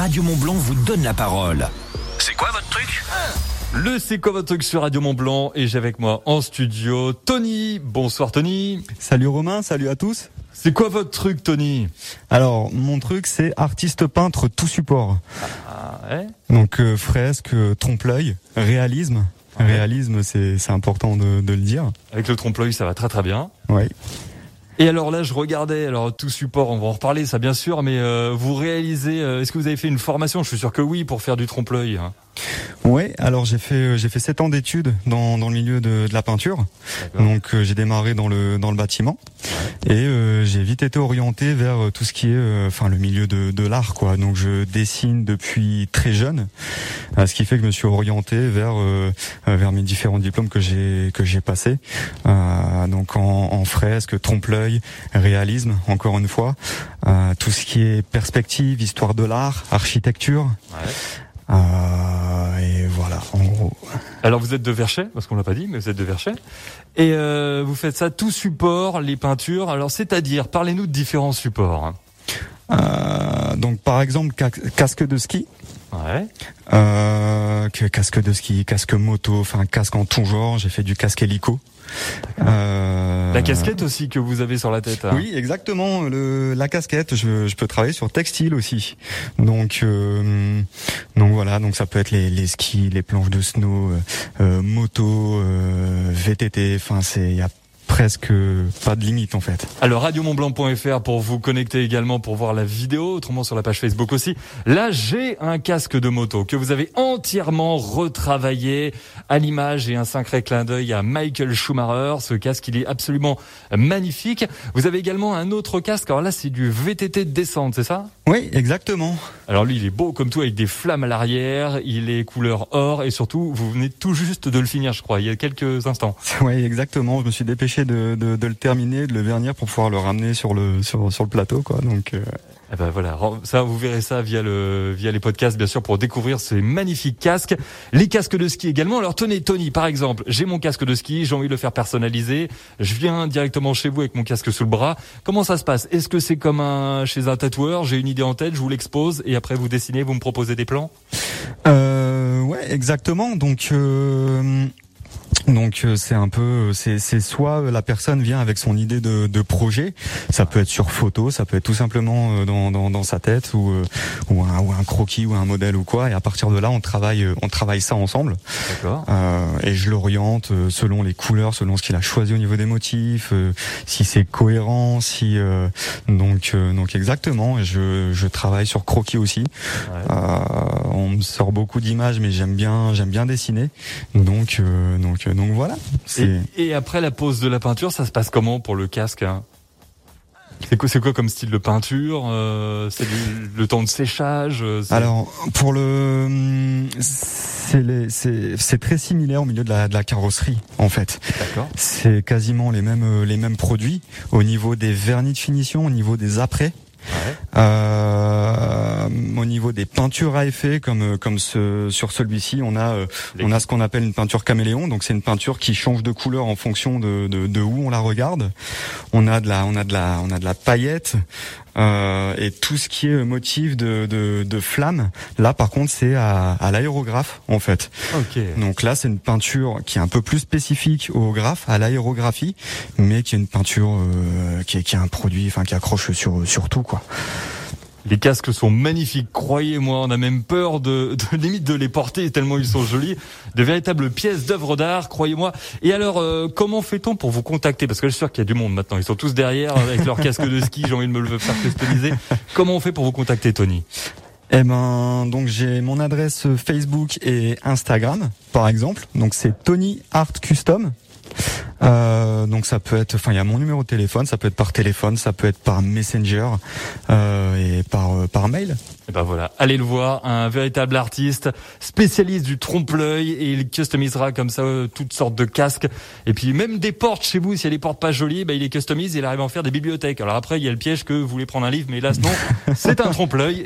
Radio Mont Blanc vous donne la parole. C'est quoi votre truc? Le C'est quoi votre truc sur Radio Mont Blanc et j'ai avec moi en studio Tony. Bonsoir Tony. Salut Romain, salut à tous. C'est quoi votre truc Tony? Alors mon truc c'est artiste peintre tout support. Ah ouais Donc euh, fresque, euh, trompe-l'œil, réalisme. Ouais. Réalisme c'est c'est important de, de le dire. Avec le trompe-l'œil ça va très très bien. Ouais. Et alors là je regardais, alors tout support, on va en reparler ça bien sûr, mais euh, vous réalisez, euh, est-ce que vous avez fait une formation? Je suis sûr que oui pour faire du trompe-l'œil. hein. Ouais, alors j'ai fait euh, j'ai fait sept ans d'études dans, dans le milieu de, de la peinture. Donc euh, j'ai démarré dans le dans le bâtiment et euh, j'ai vite été orienté vers euh, tout ce qui est euh, enfin le milieu de, de l'art quoi. Donc je dessine depuis très jeune, ce qui fait que je me suis orienté vers vers mes différents diplômes que j'ai que j'ai passés. Euh, donc en, en fresque, trompe-l'œil, réalisme encore une fois, Euh, tout ce qui est perspective, histoire de l'art, architecture. Ouais. Euh, voilà, en gros. Alors vous êtes de Verchet, parce qu'on l'a pas dit, mais vous êtes de Verchet. Et euh, vous faites ça tout support, les peintures. Alors c'est-à-dire, parlez-nous de différents supports. hein. Euh, donc par exemple ca- casque de ski, Ouais. euh, que- casque de ski, casque moto, enfin casque en tout genre. J'ai fait du casque hélico. Euh, La casquette aussi que vous avez sur la tête. hein. Oui, exactement. Le, la casquette, je, je peux travailler sur textile aussi. Donc, euh, donc voilà. Donc ça peut être les, les skis, les planches de snow, euh, euh, moto, euh, VTT. Enfin, c'est il y a presque pas de limite en fait. Alors radiomontblanc.fr pour vous connecter également pour voir la vidéo, autrement sur la page Facebook aussi. Là, j'ai un casque de moto que vous avez entièrement retravaillé à l'image et un sacré clin d'œil à Michael Schumacher. Ce casque, il est absolument magnifique. Vous avez également un autre casque. Alors là, c'est du VTT de descente, c'est ça? Oui, exactement. Alors lui, il est beau comme tout avec des flammes à l'arrière. Il est couleur or et surtout, vous venez tout juste de le finir, je crois, il y a quelques instants. Oui, exactement. Je me suis dépêché de, de, de le terminer, de le vernir pour pouvoir le ramener sur le sur, sur le plateau, quoi. Donc euh, Eh ben voilà, ça vous verrez ça via le via les podcasts bien sûr pour découvrir ces magnifiques casques, les casques de ski également. Alors tenez Tony par exemple, j'ai mon casque de ski, j'ai envie de le faire personnaliser, je viens directement chez vous avec mon casque sous le bras. Comment ça se passe? Est-ce que c'est comme un chez un tatoueur, j'ai une idée en tête, je vous l'expose et après vous dessinez, vous me proposez des plans? Euh, ouais, exactement. Donc, euh, donc euh, c'est un peu, c'est c'est soit la personne vient avec son idée de, de projet, ça peut être sur photo, ça peut être tout simplement euh, dans, dans, dans sa tête ou euh, ou un, ou un croquis ou un modèle ou quoi. Et à partir de là, on travaille, euh, on travaille ça ensemble. Euh, et je l'oriente euh, selon les couleurs, selon ce qu'il a choisi au niveau des motifs, euh, si c'est cohérent, si euh, donc euh, donc exactement. Et je je travaille sur croquis aussi. Ouais. Euh, on me sort beaucoup d'images, mais j'aime bien, j'aime bien dessiner. Donc, euh, donc, euh, donc voilà. Et, et après la pose de la peinture, ça se passe comment pour le casque hein c'est quoi, c'est quoi comme style de peinture euh, C'est le temps de séchage euh, alors pour le, c'est très similaire au milieu de la, de la carrosserie en fait. D'accord. C'est quasiment les mêmes euh, les mêmes produits au niveau des vernis de finition, au niveau des apprêts. Euh, au niveau des peintures à effet, comme euh, comme ce, sur celui-ci, on a euh, on a ce qu'on appelle une peinture caméléon. Donc c'est une peinture qui change de couleur en fonction de, de, de où on la regarde. On a de la on a de la on a de la paillette euh, et tout ce qui est motif de de, de flamme. Là par contre c'est à, à l'aérographe en fait. Ok. Donc là, c'est une peinture qui est un peu plus spécifique au graphe, à l'aérographie, mais qui est une peinture euh, qui, est, qui est un produit, enfin qui accroche sur sur tout quoi. Les casques sont magnifiques, croyez-moi, on a même peur de, de limite de les porter tellement ils sont jolis, de véritables pièces d'œuvres d'art, croyez-moi. Et alors, euh, comment fait-on pour vous contacter? Parce que je suis sûr qu'il y a du monde maintenant, ils sont tous derrière avec leur casque de ski, j'ai envie de me le faire customiser. Comment on fait pour vous contacter, Tony? Eh ben, donc j'ai mon adresse Facebook et Instagram, par exemple. Donc c'est Tony Art Custom. Euh, donc ça peut être, enfin il y a mon numéro de téléphone, ça peut être par téléphone, ça peut être par Messenger euh, et par euh, par mail. Et ben voilà, allez le voir, un véritable artiste, spécialiste du trompe-l'œil et il customisera comme ça euh, toutes sortes de casques et puis même des portes chez vous, s'il y a des portes pas jolies, ben il les customise et il arrive à en faire des bibliothèques. Alors après, il y a le piège que vous voulez prendre un livre mais hélas non, c'est un trompe-l'œil